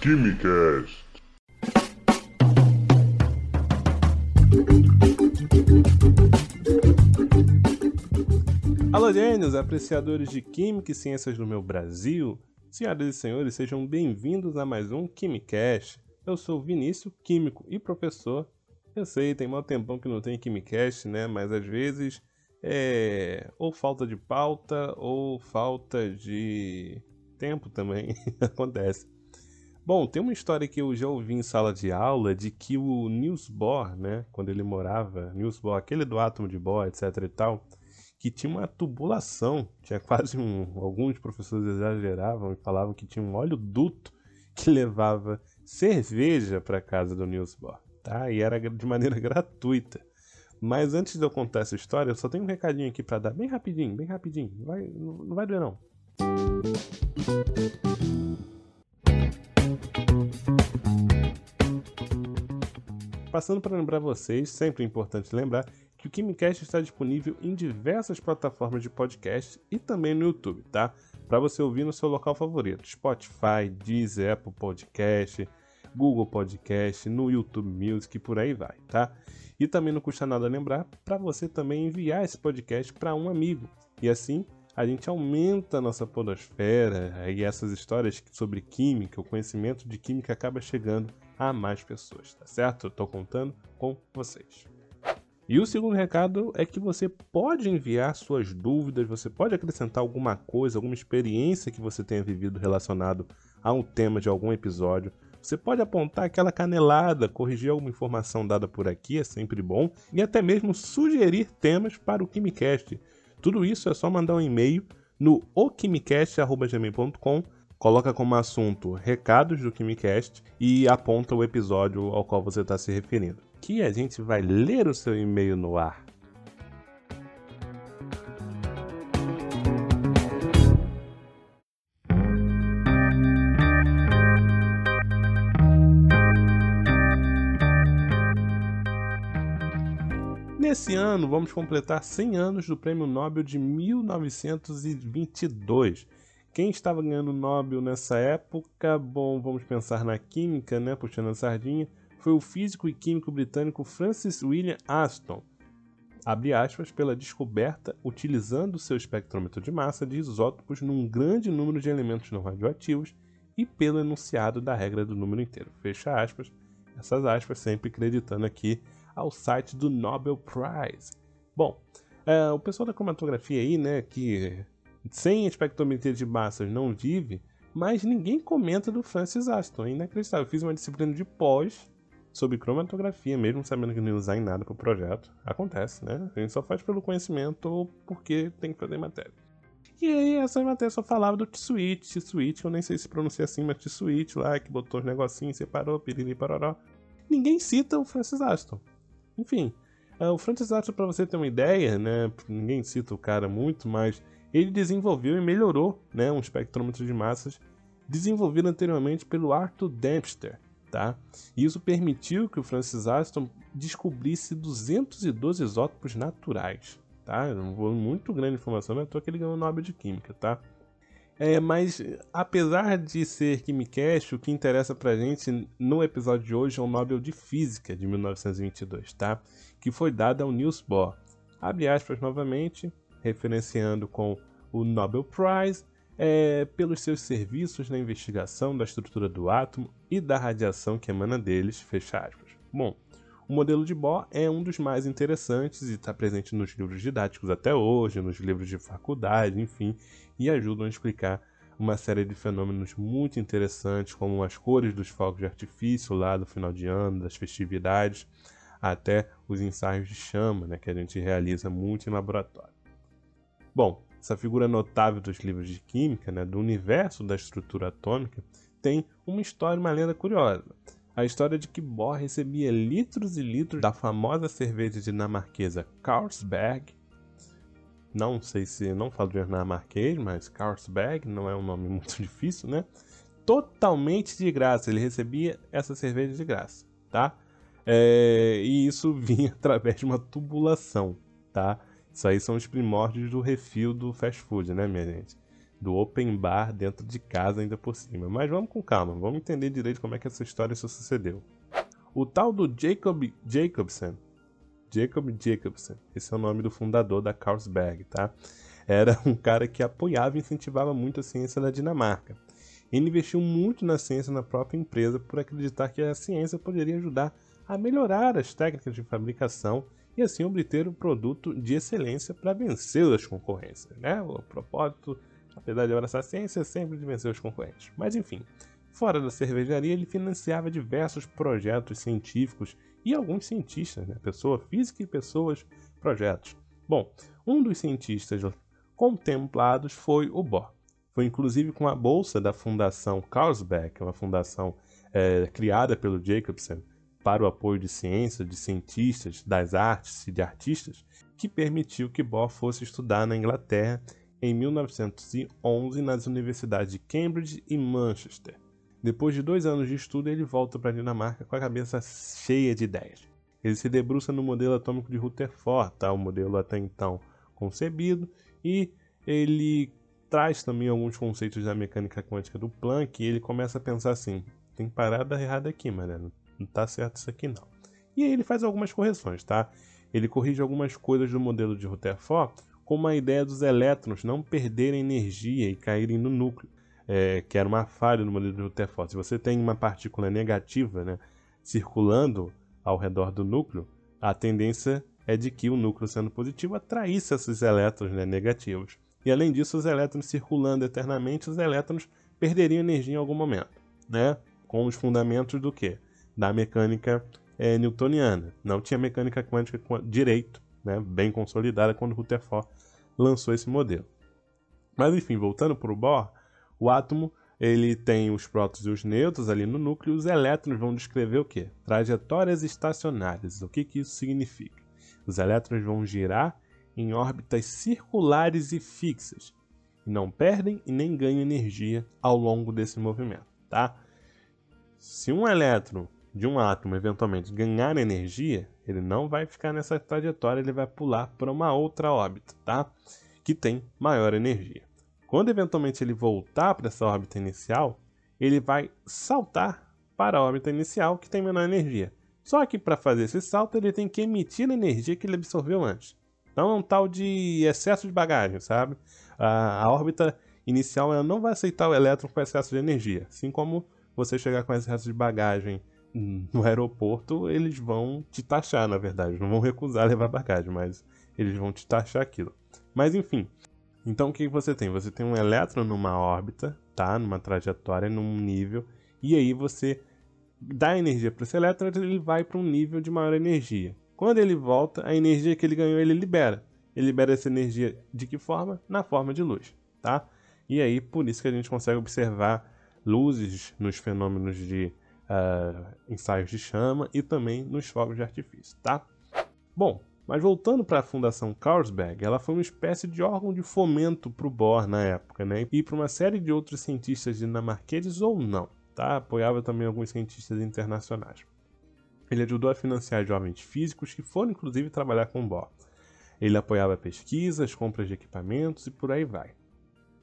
Quimicast. Alô, gênios, apreciadores de Química e Ciências do meu Brasil. Senhoras e senhores, sejam bem-vindos a mais um Quimicast. Eu sou Vinícius, químico e professor. Eu sei, tem mal tempão que não tem Quimicast, né? Mas às vezes é ou falta de pauta ou falta de tempo também acontece. Bom, tem uma história que eu já ouvi em sala de aula de que o Niels Bohr, né, quando ele morava, Niels Bohr, aquele do átomo de Bohr, etc e tal, que tinha uma tubulação, tinha quase um, alguns professores exageravam e falavam que tinha um óleo duto que levava cerveja para casa do Niels Bohr, tá? E era de maneira gratuita. Mas antes de eu contar essa história, eu só tenho um recadinho aqui para dar bem rapidinho, bem rapidinho. Não vai, não vai doer não. Passando para lembrar vocês, sempre importante lembrar que o KimiCast está disponível em diversas plataformas de podcast e também no YouTube, tá? Para você ouvir no seu local favorito: Spotify, Deezer, Apple Podcast, Google Podcast, no YouTube Music e por aí vai, tá? E também não custa nada lembrar para você também enviar esse podcast para um amigo. E assim a gente aumenta a nossa podosfera e essas histórias sobre química, o conhecimento de química acaba chegando a mais pessoas, tá certo? Tô contando com vocês. E o segundo recado é que você pode enviar suas dúvidas, você pode acrescentar alguma coisa, alguma experiência que você tenha vivido relacionado a um tema de algum episódio. Você pode apontar aquela canelada, corrigir alguma informação dada por aqui, é sempre bom, e até mesmo sugerir temas para o KimiCast. Tudo isso é só mandar um e-mail no oquimicast.gmail.com, coloca como assunto recados do KimiCast e aponta o episódio ao qual você está se referindo. Que a gente vai ler o seu e-mail no ar. Nesse ano, vamos completar 100 anos do Prêmio Nobel de 1922. Quem estava ganhando Nobel nessa época? Bom, vamos pensar na química, né? Puxando a sardinha. Foi o físico e químico britânico Francis William Aston. Abre aspas, pela descoberta, utilizando seu espectrômetro de massa, de isótopos num grande número de elementos não radioativos e pelo enunciado da regra do número inteiro. Fecha aspas. Essas aspas sempre acreditando aqui ao site do Nobel Prize. Bom, é, o pessoal da cromatografia aí, né, que sem espectrometria de massas não vive, mas ninguém comenta do Francis Aston, é inacreditável. Eu fiz uma disciplina de pós sobre cromatografia, mesmo sabendo que não ia usar em nada para o projeto. Acontece, né? A gente só faz pelo conhecimento ou porque tem que fazer matéria. E aí, essa matéria só falava do T-Switch, T-Switch, eu nem sei se pronuncia assim, mas T-Switch lá, que botou os negocinhos, separou, piriri, paroró. Ninguém cita o Francis Aston. Enfim, uh, o Francis Aston, para você ter uma ideia, né, ninguém cita o cara muito, mas ele desenvolveu e melhorou né, um espectrômetro de massas desenvolvido anteriormente pelo Arthur Dempster. Tá? Isso permitiu que o Francis Aston descobrisse 212 isótopos naturais. Tá? Muito grande de informação, não é à toa que ele ganhou o Nobel de Química. Tá? É, mas apesar de ser Quimicast, o que interessa pra gente no episódio de hoje é o Nobel de Física de 1922, tá? Que foi dado ao Niels Bohr. Abre aspas novamente, referenciando com o Nobel Prize é, pelos seus serviços na investigação da estrutura do átomo e da radiação que emana deles, fecha aspas. Bom, o modelo de Bohr é um dos mais interessantes e está presente nos livros didáticos até hoje, nos livros de faculdade, enfim, e ajudam a explicar uma série de fenômenos muito interessantes, como as cores dos fogos de artifício lá do final de ano, das festividades, até os ensaios de chama, né, que a gente realiza muito em laboratório. Bom, essa figura notável dos livros de química, né, do universo da estrutura atômica, tem uma história, uma lenda curiosa. A história de que Bohr recebia litros e litros da famosa cerveja dinamarquesa Carlsberg não sei se não falo dinamarquês, mas Carlsberg não é um nome muito difícil, né? Totalmente de graça, ele recebia essa cerveja de graça, tá? É, e isso vinha através de uma tubulação, tá? Isso aí são os primórdios do refil do fast food, né, minha gente? do open bar dentro de casa ainda por cima. Mas vamos com calma, vamos entender direito como é que essa história sucedeu. O tal do Jacob Jacobsen, Jacob Jacobsen, esse é o nome do fundador da Carlsberg, tá? Era um cara que apoiava e incentivava muito a ciência da Dinamarca. Ele investiu muito na ciência na própria empresa por acreditar que a ciência poderia ajudar a melhorar as técnicas de fabricação e assim obter um produto de excelência para vencer as concorrências. Né? O propósito, apesar de abraçar a ciência, é sempre de vencer os concorrentes. Mas enfim, fora da cervejaria, ele financiava diversos projetos científicos e alguns cientistas, né? pessoa física e pessoas projetos. Bom, um dos cientistas contemplados foi o Bohr. Foi inclusive com a bolsa da Fundação Carlsberg, uma fundação é, criada pelo Jacobsen para o apoio de ciência, de cientistas, das artes e de artistas, que permitiu que Bohr fosse estudar na Inglaterra em 1911 nas universidades de Cambridge e Manchester. Depois de dois anos de estudo, ele volta para a Dinamarca com a cabeça cheia de ideias. Ele se debruça no modelo atômico de Rutherford, tá? o modelo até então concebido, e ele traz também alguns conceitos da mecânica quântica do Planck e ele começa a pensar assim: tem parada errada aqui, mano, não tá certo isso aqui não. E aí ele faz algumas correções, tá? Ele corrige algumas coisas do modelo de Rutherford, como a ideia dos elétrons não perderem energia e caírem no núcleo, é, que era uma falha no modelo de Rutherford. Se você tem uma partícula negativa né, circulando ao redor do núcleo, a tendência é de que o núcleo sendo positivo atraísse esses elétrons né, negativos. E além disso, os elétrons circulando eternamente, os elétrons perderiam energia em algum momento, né? Com os fundamentos do que? Da mecânica é, newtoniana. Não tinha mecânica quântica direito, né? Bem consolidada quando Rutherford lançou esse modelo. Mas enfim, voltando para o Bohr, o átomo ele tem os prótons e os nêutrons ali no núcleo, os elétrons vão descrever o que? Trajetórias estacionárias. O que, que isso significa? Os elétrons vão girar em órbitas circulares e fixas, e não perdem e nem ganham energia ao longo desse movimento, tá? Se um elétron de um átomo eventualmente ganhar energia, ele não vai ficar nessa trajetória, ele vai pular para uma outra órbita, tá? Que tem maior energia. Quando eventualmente ele voltar para essa órbita inicial, ele vai saltar para a órbita inicial que tem menor energia. Só que para fazer esse salto ele tem que emitir a energia que ele absorveu antes. Então é um tal de excesso de bagagem, sabe? A, a órbita inicial ela não vai aceitar o elétron com excesso de energia. Assim como você chegar com excesso de bagagem no aeroporto, eles vão te taxar, na verdade. Não vão recusar levar bagagem, mas eles vão te taxar aquilo. Mas enfim. Então o que você tem? Você tem um elétron numa órbita, tá? Numa trajetória, num nível, e aí você dá energia para esse elétron, ele vai para um nível de maior energia. Quando ele volta, a energia que ele ganhou ele libera. Ele libera essa energia de que forma? Na forma de luz, tá? E aí, por isso que a gente consegue observar luzes nos fenômenos de uh, ensaios de chama e também nos fogos de artifício, tá? Bom, mas voltando para a Fundação Carlsberg, ela foi uma espécie de órgão de fomento para o Bohr na época, né? E para uma série de outros cientistas dinamarqueses ou não, tá? Apoiava também alguns cientistas internacionais. Ele ajudou a financiar jovens físicos que foram inclusive trabalhar com Bohr. Ele apoiava pesquisas, compras de equipamentos e por aí vai.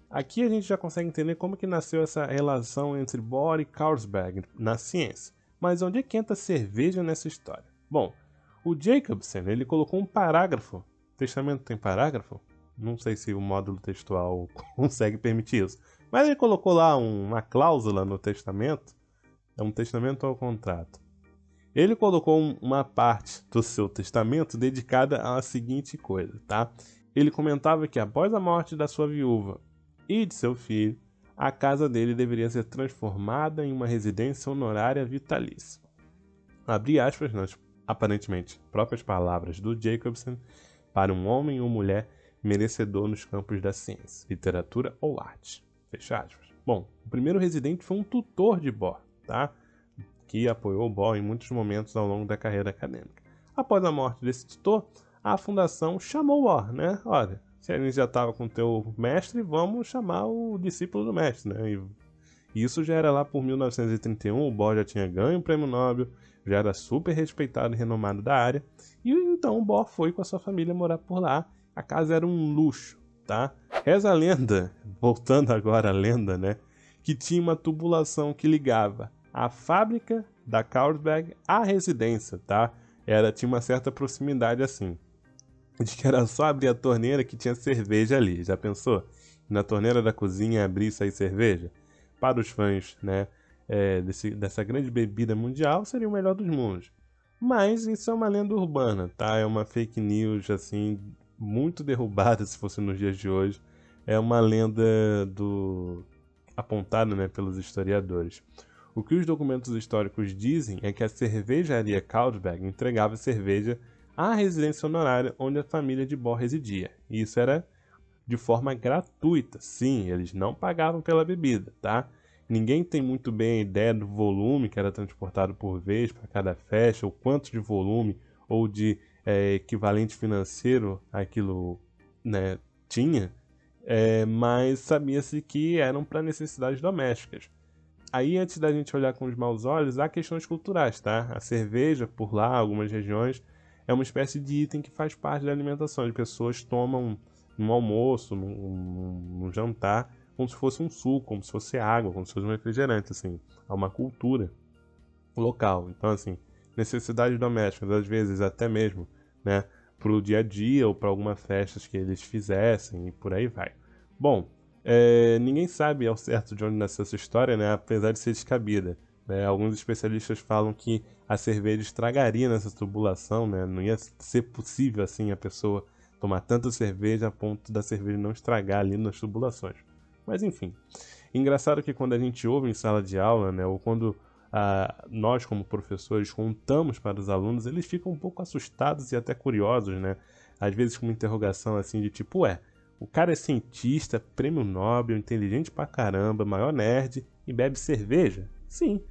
Aqui a gente já consegue entender como que nasceu essa relação entre Bohr e Carlsberg na ciência. Mas onde é que entra cerveja nessa história? Bom, o Jacobsen ele colocou um parágrafo. Testamento tem parágrafo? Não sei se o módulo textual consegue permitir isso. Mas ele colocou lá uma cláusula no testamento. É um testamento um contrato ele colocou uma parte do seu testamento dedicada à seguinte coisa, tá? Ele comentava que após a morte da sua viúva e de seu filho, a casa dele deveria ser transformada em uma residência honorária vitalícia. Abri aspas nas aparentemente próprias palavras do Jacobson para um homem ou mulher merecedor nos campos da ciência, literatura ou arte. Fecha aspas. Bom, o primeiro residente foi um tutor de Bohr, tá? que apoiou Bohr em muitos momentos ao longo da carreira acadêmica. Após a morte desse tutor, a fundação chamou Bohr, né? Olha, se gente já estava com o teu mestre, vamos chamar o discípulo do mestre, né? E isso já era lá por 1931, o Bohr já tinha ganho o prêmio Nobel, já era super respeitado e renomado da área, e então o Bohr foi com a sua família morar por lá. A casa era um luxo, tá? Reza a lenda, voltando agora à lenda, né? Que tinha uma tubulação que ligava a fábrica da Carlsberg à residência, tá? Era, tinha uma certa proximidade assim. De que era só abrir a torneira que tinha cerveja ali, já pensou? Na torneira da cozinha abrir e sair cerveja? Para os fãs, né? É, desse, dessa grande bebida mundial, seria o melhor dos mundos. Mas isso é uma lenda urbana, tá? É uma fake news, assim, muito derrubada se fosse nos dias de hoje. É uma lenda do apontada, né, pelos historiadores. O que os documentos históricos dizem é que a cervejaria Carlsberg entregava cerveja à residência honorária onde a família de Bohr residia. E isso era de forma gratuita. Sim, eles não pagavam pela bebida, tá? Ninguém tem muito bem a ideia do volume que era transportado por vez para cada festa, ou quanto de volume ou de é, equivalente financeiro aquilo né, tinha, é, mas sabia-se que eram para necessidades domésticas. Aí, antes da gente olhar com os maus olhos, há questões culturais, tá? A cerveja, por lá, algumas regiões, é uma espécie de item que faz parte da alimentação. As pessoas tomam no almoço, num jantar, como se fosse um suco, como se fosse água, como se fosse um refrigerante, assim. Há uma cultura local. Então, assim, necessidades domésticas, às vezes até mesmo, né, para o dia a dia ou para algumas festas que eles fizessem e por aí vai. Bom, é, ninguém sabe ao certo de onde nasceu essa história, né, apesar de ser descabida. Né? Alguns especialistas falam que a cerveja estragaria nessa tubulação, né? não ia ser possível assim a pessoa tomar tanta cerveja a ponto da cerveja não estragar ali nas tubulações. Mas enfim, engraçado que quando a gente ouve em sala de aula, né, ou quando ah, nós como professores contamos para os alunos, eles ficam um pouco assustados e até curiosos, né? Às vezes com uma interrogação assim de tipo, ué, o cara é cientista, prêmio Nobel, inteligente pra caramba, maior nerd e bebe cerveja? Sim,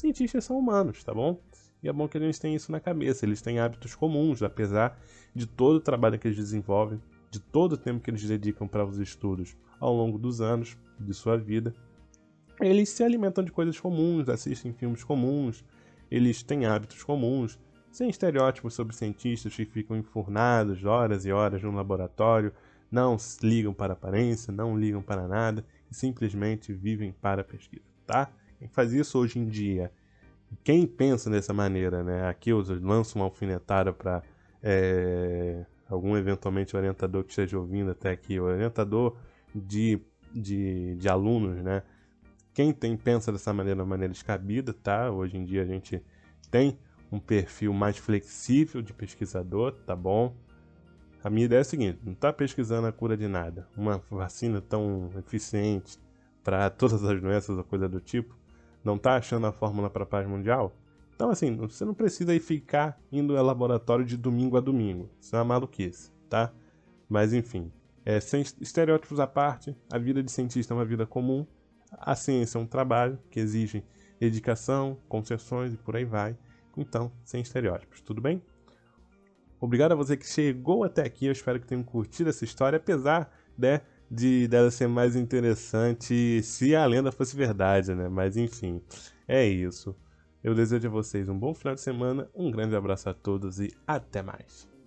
cientistas são humanos, tá bom? E é bom que gente tenha isso na cabeça. Eles têm hábitos comuns, apesar de todo o trabalho que eles desenvolvem, de todo o tempo que eles dedicam para os estudos ao longo dos anos de sua vida. Eles se alimentam de coisas comuns, assistem filmes comuns, eles têm hábitos comuns, sem estereótipos sobre cientistas que ficam enfurnados horas e horas no laboratório, não ligam para aparência, não ligam para nada e simplesmente vivem para a pesquisa, tá? Quem faz isso hoje em dia, quem pensa dessa maneira, né? Aqui eu lanço uma alfinetada para é, algum eventualmente orientador que esteja ouvindo até aqui, orientador de, de, de alunos, né? Quem tem pensa dessa maneira, uma maneira descabida, tá? Hoje em dia a gente tem um perfil mais flexível de pesquisador, tá bom? A minha ideia é a seguinte: não está pesquisando a cura de nada, uma vacina tão eficiente para todas as doenças ou coisa do tipo, não está achando a fórmula para a paz mundial? Então, assim, você não precisa aí ficar indo ao laboratório de domingo a domingo. Isso é uma maluquice, tá? Mas, enfim, é, sem estereótipos à parte, a vida de cientista é uma vida comum. A ciência é um trabalho que exige dedicação, concessões e por aí vai. Então, sem estereótipos, tudo bem? Obrigado a você que chegou até aqui. Eu espero que tenham curtido essa história, apesar né, de dela ser mais interessante se a lenda fosse verdade, né? Mas enfim, é isso. Eu desejo a vocês um bom final de semana, um grande abraço a todos e até mais.